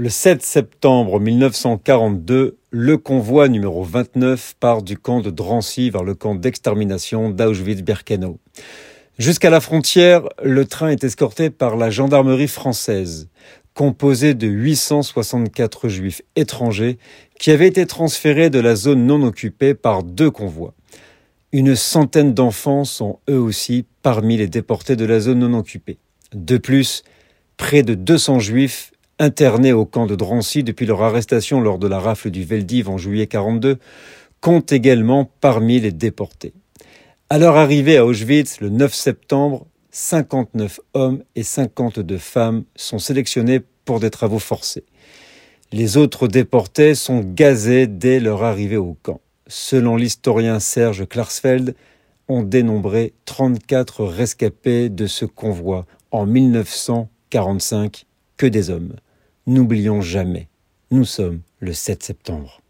Le 7 septembre 1942, le convoi numéro 29 part du camp de Drancy vers le camp d'extermination d'Auschwitz-Birkenau. Jusqu'à la frontière, le train est escorté par la gendarmerie française, composée de 864 juifs étrangers qui avaient été transférés de la zone non occupée par deux convois. Une centaine d'enfants sont eux aussi parmi les déportés de la zone non occupée. De plus, près de 200 juifs internés au camp de Drancy depuis leur arrestation lors de la rafle du Veldiv en juillet 42, comptent également parmi les déportés. À leur arrivée à Auschwitz le 9 septembre, 59 hommes et 52 femmes sont sélectionnés pour des travaux forcés. Les autres déportés sont gazés dès leur arrivée au camp. Selon l'historien Serge Klarsfeld, on dénombrait 34 rescapés de ce convoi en 1945 que des hommes. N'oublions jamais, nous sommes le 7 septembre.